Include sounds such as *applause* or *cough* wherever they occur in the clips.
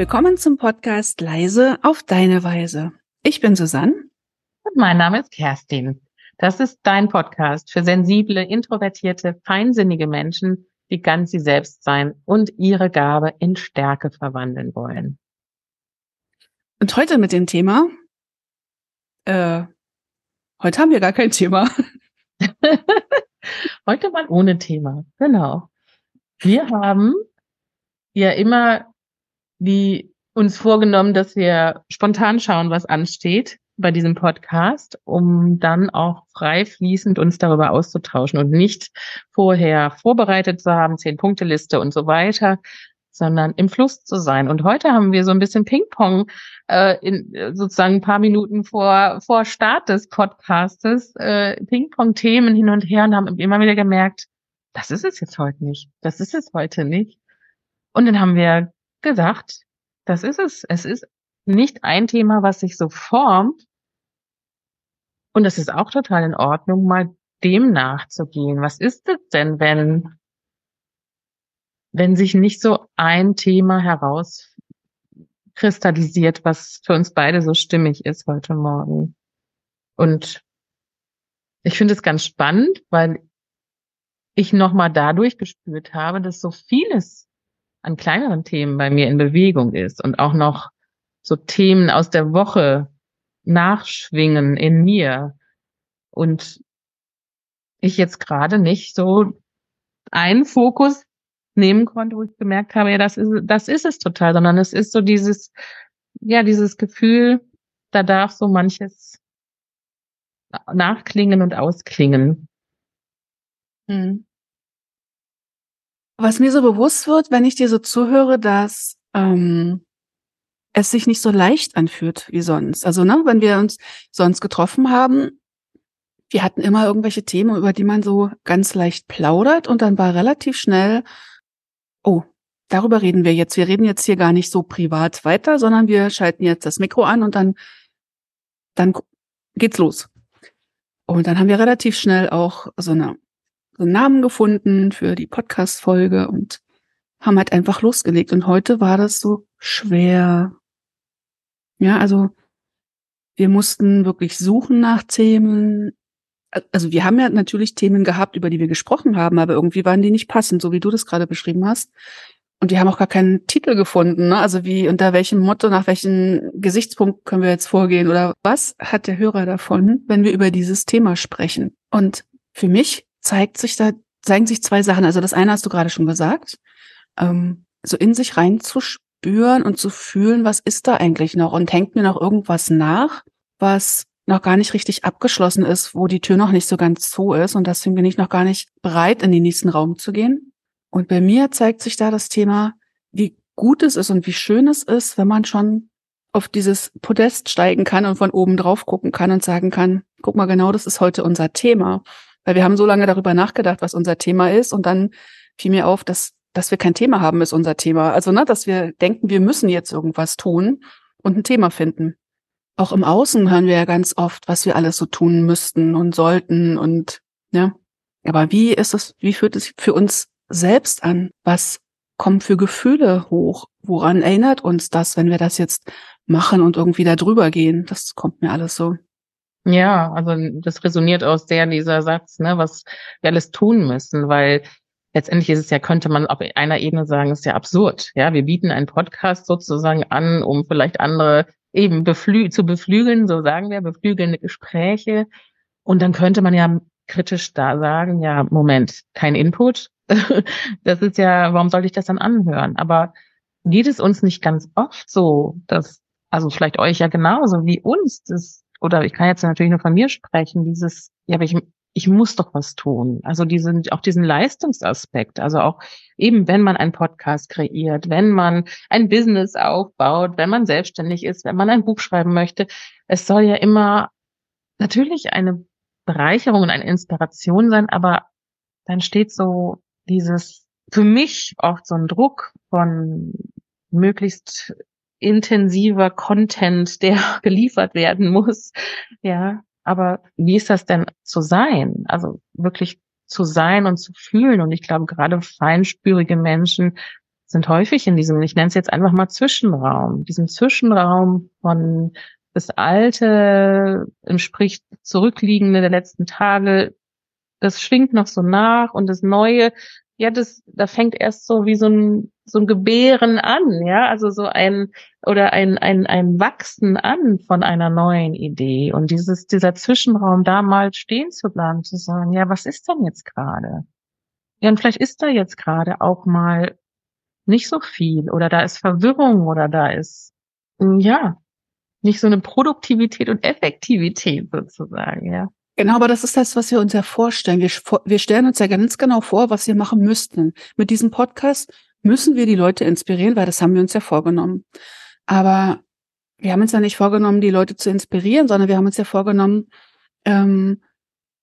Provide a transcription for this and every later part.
Willkommen zum Podcast Leise auf deine Weise. Ich bin Susanne. Und mein Name ist Kerstin. Das ist dein Podcast für sensible, introvertierte, feinsinnige Menschen, die ganz sie selbst sein und ihre Gabe in Stärke verwandeln wollen. Und heute mit dem Thema, äh, heute haben wir gar kein Thema. *laughs* heute mal ohne Thema, genau. Wir haben ja immer die uns vorgenommen, dass wir spontan schauen, was ansteht bei diesem Podcast, um dann auch frei fließend uns darüber auszutauschen und nicht vorher vorbereitet zu haben, zehn Punkte Liste und so weiter, sondern im Fluss zu sein. Und heute haben wir so ein bisschen Ping-Pong äh, in sozusagen ein paar Minuten vor vor Start des Podcastes äh, Ping-Pong-Themen hin und her und haben immer wieder gemerkt, das ist es jetzt heute nicht, das ist es heute nicht. Und dann haben wir gesagt, das ist es. Es ist nicht ein Thema, was sich so formt. Und es ist auch total in Ordnung, mal dem nachzugehen. Was ist es denn, wenn, wenn sich nicht so ein Thema herauskristallisiert, was für uns beide so stimmig ist heute Morgen? Und ich finde es ganz spannend, weil ich nochmal dadurch gespürt habe, dass so vieles an kleineren Themen bei mir in Bewegung ist und auch noch so Themen aus der Woche nachschwingen in mir und ich jetzt gerade nicht so einen Fokus nehmen konnte, wo ich gemerkt habe, ja, das ist, das ist es total, sondern es ist so dieses, ja, dieses Gefühl, da darf so manches nachklingen und ausklingen. Hm was mir so bewusst wird, wenn ich dir so zuhöre, dass ähm, es sich nicht so leicht anfühlt wie sonst. Also, ne, wenn wir uns sonst getroffen haben, wir hatten immer irgendwelche Themen, über die man so ganz leicht plaudert und dann war relativ schnell, oh, darüber reden wir jetzt. Wir reden jetzt hier gar nicht so privat weiter, sondern wir schalten jetzt das Mikro an und dann, dann geht's los. Und dann haben wir relativ schnell auch so eine einen Namen gefunden für die Podcast-Folge und haben halt einfach losgelegt. Und heute war das so schwer. Ja, also wir mussten wirklich suchen nach Themen. Also wir haben ja natürlich Themen gehabt, über die wir gesprochen haben, aber irgendwie waren die nicht passend, so wie du das gerade beschrieben hast. Und wir haben auch gar keinen Titel gefunden. Ne? Also wie, unter welchem Motto, nach welchem Gesichtspunkt können wir jetzt vorgehen oder was hat der Hörer davon, wenn wir über dieses Thema sprechen? Und für mich zeigt sich da, zeigen sich zwei Sachen. Also das eine hast du gerade schon gesagt, ähm, so in sich reinzuspüren und zu fühlen, was ist da eigentlich noch und hängt mir noch irgendwas nach, was noch gar nicht richtig abgeschlossen ist, wo die Tür noch nicht so ganz zu ist und deswegen bin ich noch gar nicht bereit, in den nächsten Raum zu gehen. Und bei mir zeigt sich da das Thema, wie gut es ist und wie schön es ist, wenn man schon auf dieses Podest steigen kann und von oben drauf gucken kann und sagen kann, guck mal, genau das ist heute unser Thema. Weil wir haben so lange darüber nachgedacht, was unser Thema ist und dann fiel mir auf, dass, dass wir kein Thema haben, ist unser Thema. Also, ne, dass wir denken, wir müssen jetzt irgendwas tun und ein Thema finden. Auch im Außen hören wir ja ganz oft, was wir alles so tun müssten und sollten und, ja. Aber wie ist es, wie fühlt es für uns selbst an? Was kommen für Gefühle hoch? Woran erinnert uns das, wenn wir das jetzt machen und irgendwie da drüber gehen? Das kommt mir alles so ja, also das resoniert auch sehr dieser Satz, ne, was wir alles tun müssen, weil letztendlich ist es ja, könnte man auf einer Ebene sagen, ist ja absurd. Ja, wir bieten einen Podcast sozusagen an, um vielleicht andere eben beflü zu beflügeln, so sagen wir, beflügelnde Gespräche. Und dann könnte man ja kritisch da sagen, ja, Moment, kein Input. *laughs* das ist ja, warum sollte ich das dann anhören? Aber geht es uns nicht ganz oft so, dass, also vielleicht euch ja genauso wie uns, das oder ich kann jetzt natürlich nur von mir sprechen, dieses, ja, aber ich, ich muss doch was tun. Also diesen, auch diesen Leistungsaspekt. Also auch eben, wenn man einen Podcast kreiert, wenn man ein Business aufbaut, wenn man selbstständig ist, wenn man ein Buch schreiben möchte. Es soll ja immer natürlich eine Bereicherung und eine Inspiration sein, aber dann steht so dieses, für mich oft so ein Druck von möglichst intensiver Content, der *laughs* geliefert werden muss. Ja, aber wie ist das denn zu sein? Also wirklich zu sein und zu fühlen. Und ich glaube, gerade feinspürige Menschen sind häufig in diesem, ich nenne es jetzt einfach mal Zwischenraum, diesem Zwischenraum von das Alte, sprich zurückliegende der letzten Tage, das schwingt noch so nach und das Neue ja, das, da fängt erst so wie so ein, so ein Gebären an, ja, also so ein, oder ein, ein, ein Wachsen an von einer neuen Idee und dieses, dieser Zwischenraum da mal stehen zu bleiben, zu sagen, ja, was ist denn jetzt gerade? Ja, und vielleicht ist da jetzt gerade auch mal nicht so viel oder da ist Verwirrung oder da ist, ja, nicht so eine Produktivität und Effektivität sozusagen, ja. Genau, aber das ist das, was wir uns ja vorstellen. Wir, wir stellen uns ja ganz genau vor, was wir machen müssten. Mit diesem Podcast müssen wir die Leute inspirieren, weil das haben wir uns ja vorgenommen. Aber wir haben uns ja nicht vorgenommen, die Leute zu inspirieren, sondern wir haben uns ja vorgenommen, ähm,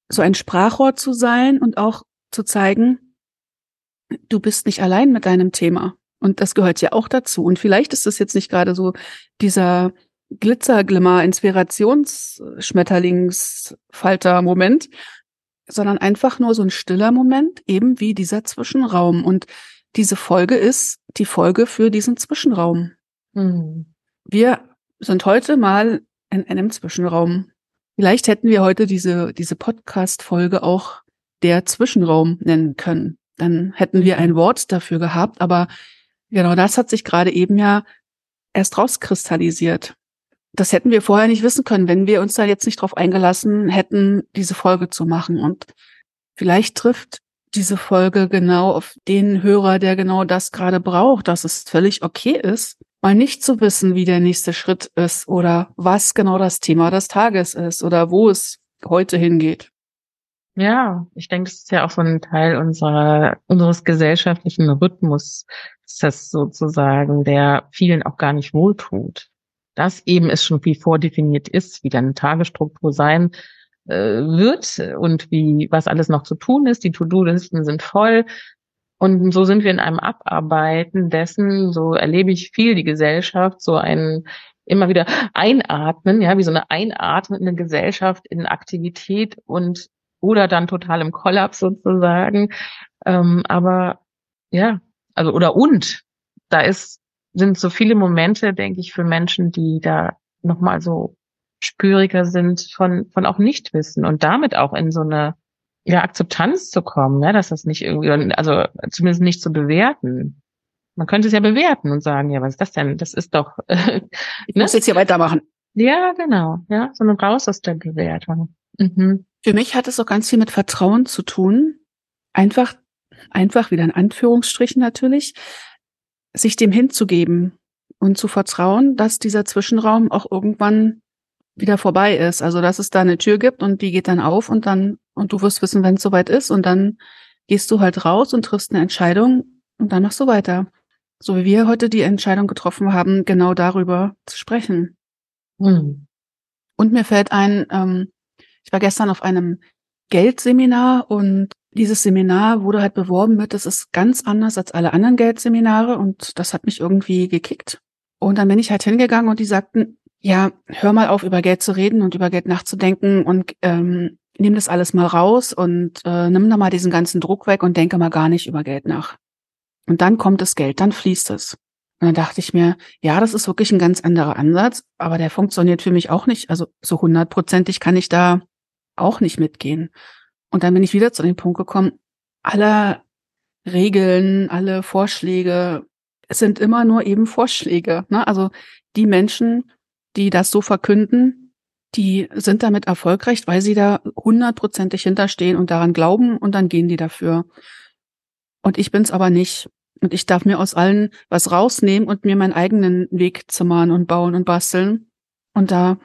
so ein Sprachrohr zu sein und auch zu zeigen, du bist nicht allein mit deinem Thema. Und das gehört ja auch dazu. Und vielleicht ist das jetzt nicht gerade so dieser Glitzerglimmer, Inspirationsschmetterlingsfalter-Moment, sondern einfach nur so ein stiller Moment, eben wie dieser Zwischenraum. Und diese Folge ist die Folge für diesen Zwischenraum. Mhm. Wir sind heute mal in einem Zwischenraum. Vielleicht hätten wir heute diese, diese Podcast-Folge auch der Zwischenraum nennen können. Dann hätten wir ein Wort dafür gehabt, aber genau das hat sich gerade eben ja erst rauskristallisiert das hätten wir vorher nicht wissen können, wenn wir uns da jetzt nicht drauf eingelassen hätten, diese Folge zu machen. Und vielleicht trifft diese Folge genau auf den Hörer, der genau das gerade braucht, dass es völlig okay ist, mal nicht zu wissen, wie der nächste Schritt ist oder was genau das Thema des Tages ist oder wo es heute hingeht. Ja, ich denke, das ist ja auch so ein Teil unserer, unseres gesellschaftlichen Rhythmus, das sozusagen, der vielen auch gar nicht wohltut dass eben es schon wie vordefiniert ist, wie deine Tagesstruktur sein äh, wird und wie was alles noch zu tun ist. Die To-Do-Listen sind voll. Und so sind wir in einem Abarbeiten dessen, so erlebe ich viel die Gesellschaft, so ein immer wieder einatmen, ja, wie so eine einatmende Gesellschaft in Aktivität und oder dann total im Kollaps sozusagen. Ähm, aber ja, also oder und da ist sind so viele Momente, denke ich, für Menschen, die da nochmal so spüriger sind von, von auch Nichtwissen und damit auch in so eine ja, Akzeptanz zu kommen, ne, dass das nicht irgendwie, also zumindest nicht zu bewerten. Man könnte es ja bewerten und sagen, ja, was ist das denn? Das ist doch. Äh, *laughs* ich ne? muss jetzt hier weitermachen. Ja, genau. Ja, sondern raus aus der Bewertung. Mhm. Für mich hat es auch ganz viel mit Vertrauen zu tun. Einfach, einfach wieder in Anführungsstrichen natürlich, sich dem hinzugeben und zu vertrauen, dass dieser Zwischenraum auch irgendwann wieder vorbei ist. Also dass es da eine Tür gibt und die geht dann auf und dann, und du wirst wissen, wenn es soweit ist, und dann gehst du halt raus und triffst eine Entscheidung und dann machst du weiter. So wie wir heute die Entscheidung getroffen haben, genau darüber zu sprechen. Hm. Und mir fällt ein, ähm, ich war gestern auf einem Geldseminar und dieses Seminar wurde halt beworben mit, das ist ganz anders als alle anderen Geldseminare und das hat mich irgendwie gekickt. Und dann bin ich halt hingegangen und die sagten, ja, hör mal auf, über Geld zu reden und über Geld nachzudenken und ähm, nimm das alles mal raus und äh, nimm da mal diesen ganzen Druck weg und denke mal gar nicht über Geld nach. Und dann kommt das Geld, dann fließt es. Und dann dachte ich mir, ja, das ist wirklich ein ganz anderer Ansatz, aber der funktioniert für mich auch nicht. Also so hundertprozentig kann ich da auch nicht mitgehen. Und dann bin ich wieder zu dem Punkt gekommen, alle Regeln, alle Vorschläge sind immer nur eben Vorschläge. Ne? Also die Menschen, die das so verkünden, die sind damit erfolgreich, weil sie da hundertprozentig hinterstehen und daran glauben und dann gehen die dafür. Und ich bin's aber nicht. Und ich darf mir aus allen was rausnehmen und mir meinen eigenen Weg zimmern und bauen und basteln und da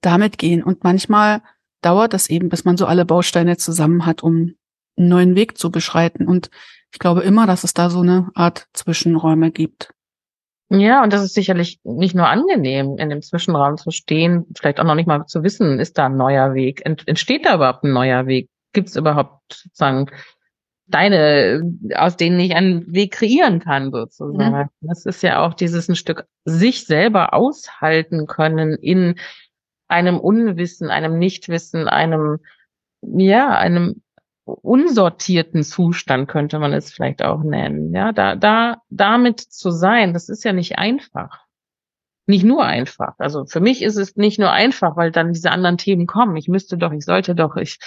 damit gehen. Und manchmal dauert das eben, bis man so alle Bausteine zusammen hat, um einen neuen Weg zu beschreiten. Und ich glaube immer, dass es da so eine Art Zwischenräume gibt. Ja, und das ist sicherlich nicht nur angenehm, in dem Zwischenraum zu stehen, vielleicht auch noch nicht mal zu wissen, ist da ein neuer Weg? Entsteht da überhaupt ein neuer Weg? Gibt es überhaupt sozusagen deine, aus denen ich einen Weg kreieren kann, sozusagen? Mhm. Das ist ja auch dieses ein Stück sich selber aushalten können in einem Unwissen, einem Nichtwissen, einem, ja, einem unsortierten Zustand könnte man es vielleicht auch nennen. Ja, da, da, damit zu sein, das ist ja nicht einfach. Nicht nur einfach. Also für mich ist es nicht nur einfach, weil dann diese anderen Themen kommen. Ich müsste doch, ich sollte doch, ich,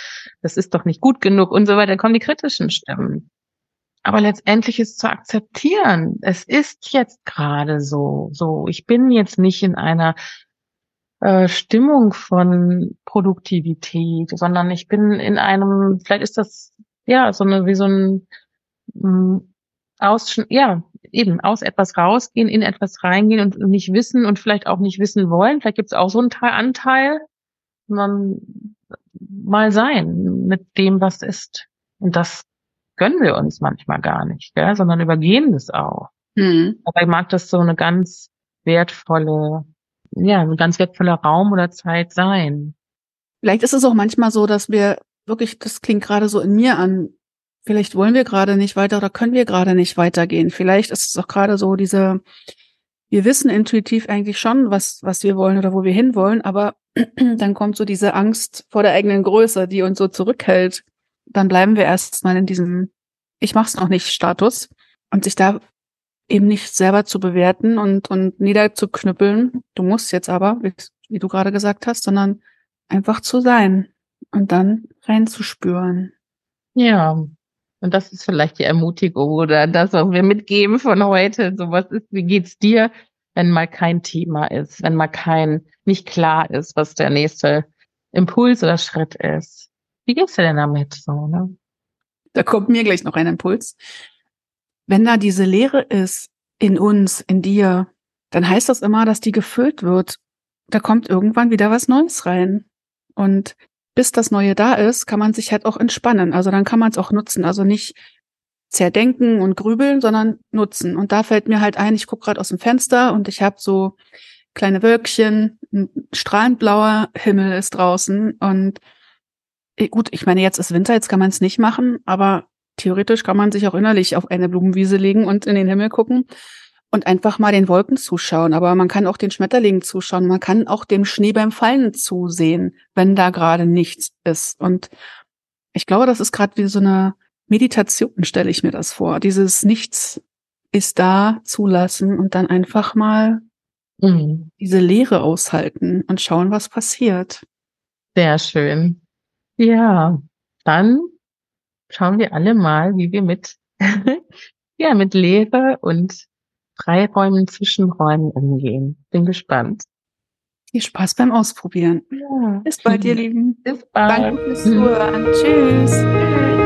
das ist doch nicht gut genug und so weiter. Dann kommen die kritischen Stimmen. Aber letztendlich ist zu akzeptieren. Es ist jetzt gerade so, so. Ich bin jetzt nicht in einer äh, Stimmung von Produktivität, sondern ich bin in einem, vielleicht ist das ja so eine wie so ein mh, mm, aus ja eben aus etwas rausgehen, in etwas reingehen und nicht wissen und vielleicht auch nicht wissen wollen. Vielleicht gibt es auch so einen Teil, Anteil, sondern mal sein mit dem, was ist. Und das gönnen wir uns manchmal gar nicht, gell? sondern übergehen das auch. Mhm. Aber ich mag das so eine ganz wertvolle ja, ein ganz wertvoller Raum oder Zeit sein. Vielleicht ist es auch manchmal so, dass wir wirklich, das klingt gerade so in mir an, vielleicht wollen wir gerade nicht weiter oder können wir gerade nicht weitergehen. Vielleicht ist es auch gerade so diese, wir wissen intuitiv eigentlich schon, was, was wir wollen oder wo wir hinwollen, aber *clears throat* dann kommt so diese Angst vor der eigenen Größe, die uns so zurückhält. Dann bleiben wir erstmal in diesem Ich mach's noch nicht Status und sich da eben nicht selber zu bewerten und, und niederzuknüppeln. Du musst jetzt aber, wie, wie du gerade gesagt hast, sondern einfach zu sein und dann reinzuspüren. Ja. Und das ist vielleicht die Ermutigung oder das, was wir mitgeben von heute. So was ist, wie geht's dir, wenn mal kein Thema ist, wenn mal kein, nicht klar ist, was der nächste Impuls oder Schritt ist. Wie geht's dir denn damit so, ne? Da kommt mir gleich noch ein Impuls. Wenn da diese Leere ist in uns, in dir, dann heißt das immer, dass die gefüllt wird. Da kommt irgendwann wieder was Neues rein. Und bis das Neue da ist, kann man sich halt auch entspannen. Also dann kann man es auch nutzen. Also nicht zerdenken und grübeln, sondern nutzen. Und da fällt mir halt ein, ich gucke gerade aus dem Fenster und ich habe so kleine Wölkchen, ein strahlend blauer Himmel ist draußen. Und äh, gut, ich meine, jetzt ist Winter, jetzt kann man es nicht machen, aber theoretisch kann man sich auch innerlich auf eine Blumenwiese legen und in den Himmel gucken und einfach mal den Wolken zuschauen. Aber man kann auch den Schmetterlingen zuschauen. Man kann auch dem Schnee beim Fallen zusehen, wenn da gerade nichts ist. Und ich glaube, das ist gerade wie so eine Meditation, stelle ich mir das vor. Dieses Nichts ist da zulassen und dann einfach mal mhm. diese Leere aushalten und schauen, was passiert. Sehr schön. Ja, dann schauen wir alle mal, wie wir mit, *laughs* ja, mit Leere und Freiräumen, Zwischenräumen umgehen. Bin gespannt. Viel Spaß beim Ausprobieren. Ja. Bis bald, ihr Lieben. Bis bald. Danke fürs Zuhören. Tschüss.